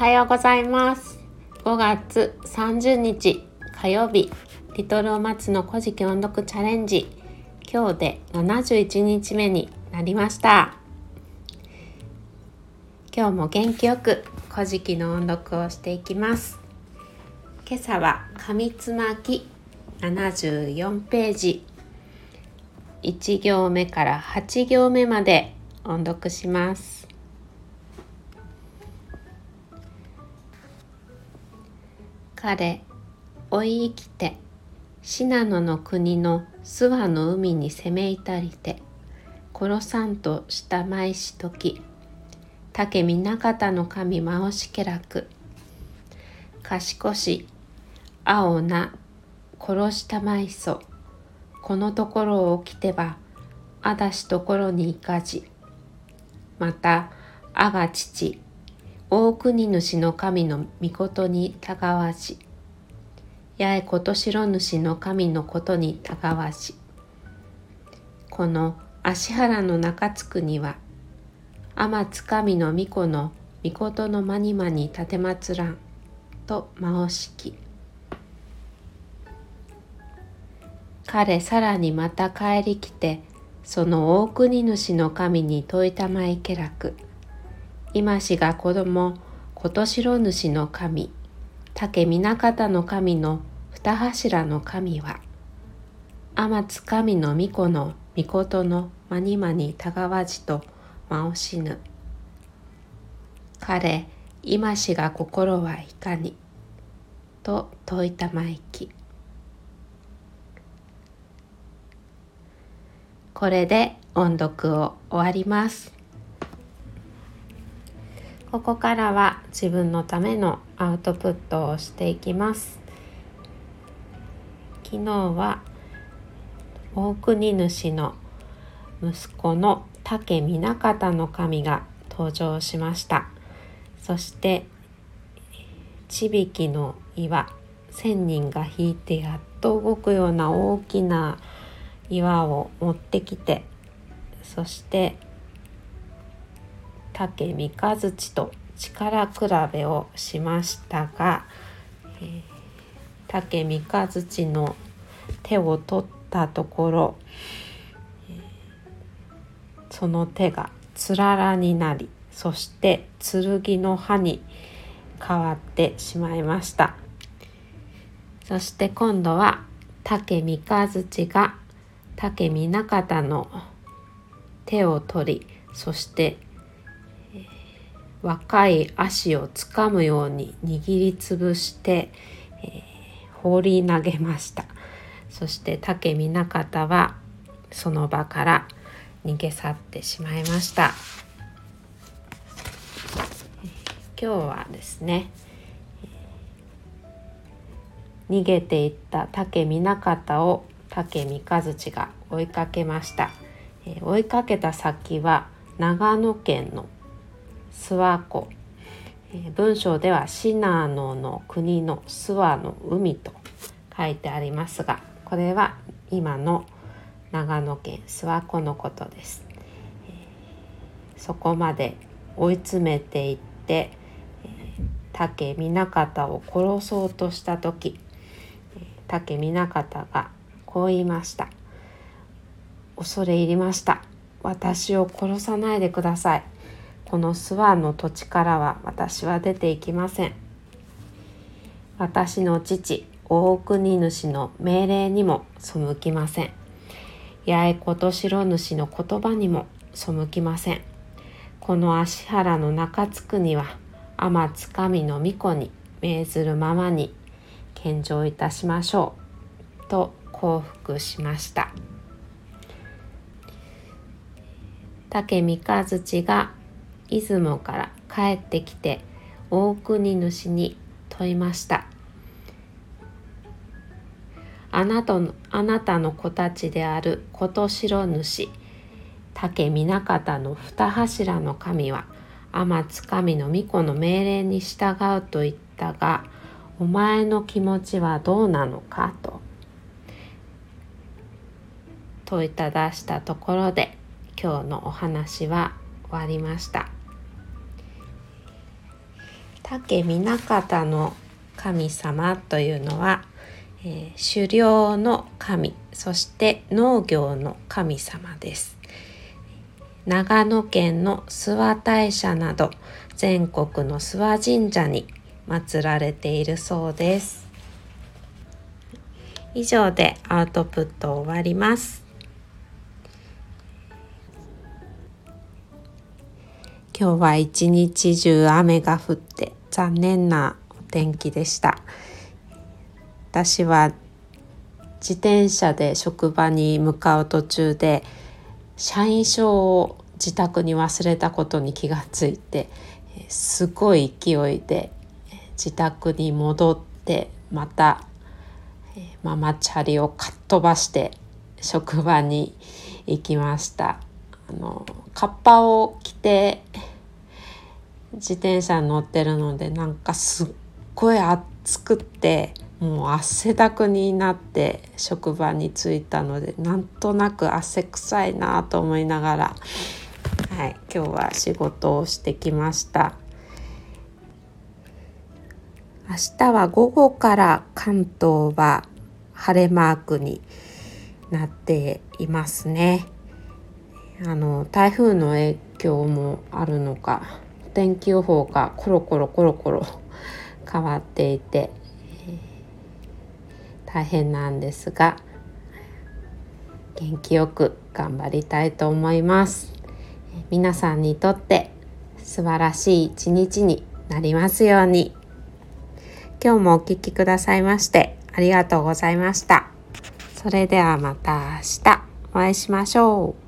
はようございます。5月30日火曜日。リトルお松の古事記音読チャレンジ。今日で71日目になりました。今日も元気よく古事記の音読をしていきます。今朝は紙つまき74ページ。1行目から8行目まで音読します。彼追い生きて信濃の国の諏訪の海に攻め至りて殺さんとした舞し時竹南方の神真し家楽賢し青な殺したまいそこのところを起きてばあだしところにいかじ。またあが父大国主の神の御事にたがわし。八重ことしろ主の神のことにたがわし。この芦原の中津区には天津神の御子の御事のまにまに立てまつらんとまおしき。彼さらにまた帰り来てその大国主の神に問いたまいけらく。今しが子供琴城主の神竹南方の神の二柱の神は天津神の御子の御事のまにまにたがわじとまおしぬ。彼今しが心はいかにと問いたまいき。これで音読を終わります。ここからは自分のためのアウトプットをしていきます。昨日は大国主の息子の竹南方の神が登場しました。そして地引の岩千人が引いてやっと動くような大きな岩を持ってきてそして竹三日月と力比べをしましたが、えー、竹三日月の手を取ったところ、その手がつららになりそして剣の刃に変わってしまいました。そして今度は竹三日月が竹南方の手を取りそして若い足をつかむように握りつぶして、えー、放り投げました。そして竹南方はその場から逃げ去ってしまいました。今日はですね逃げていった竹南方を竹三日月が追いかけました、追いかけた先は長野県の諏訪湖、え文章では信濃の国の諏訪の海と書いてありますがこれは今の長野県諏訪湖のことです、えそこまで追い詰めていって、え竹南方を殺そうとした時竹南方がこう言いました恐れ入りました。私を殺さないでください。この諏訪の土地からは私は出ていきません。私の父大国主の命令にも背きません。八重琴城主の言葉にも背きません。この芦原の中津区には天津神の巫女に命ずるままに献上いたしましょう。と降伏しました。竹三日月が出雲から帰ってきて大国主に問いましたあなたのあなたの子たちである琴城主竹南方の二柱の神は天津神の巫女の命令に従うと言ったがお前の気持ちはどうなのかと問いただしたところで今日のお話は終わりました。竹南方の神様というのは、えー、狩猟の神そして農業の神様です。長野県の諏訪大社など全国の諏訪神社に祀られているそうです。以上でアウトプット終わります。今日は一日中雨が降って残念なお天気でした。私は自転車で職場に向かう途中で社員証を自宅に忘れたことに気がついてすごい勢いで自宅に戻ってまたママチャリをかっ飛ばして職場に行きました。あのカッパを着て自転車に乗ってるのでなんかすっごい暑くってもう汗だくになって職場に着いたのでなんとなく汗臭いなと思いながら、はい、今日は仕事をしてきました。明日は午後から関東は晴れマークになっていますね。あの台風の影響もあるのか天気予報がコロコロコロコロ変わっていて、大変なんですが元気よく頑張りたいと思います。皆さんにとって素晴らしい一日になりますように。今日もお聴きくださいましてありがとうございました。それではまた明日お会いしましょう。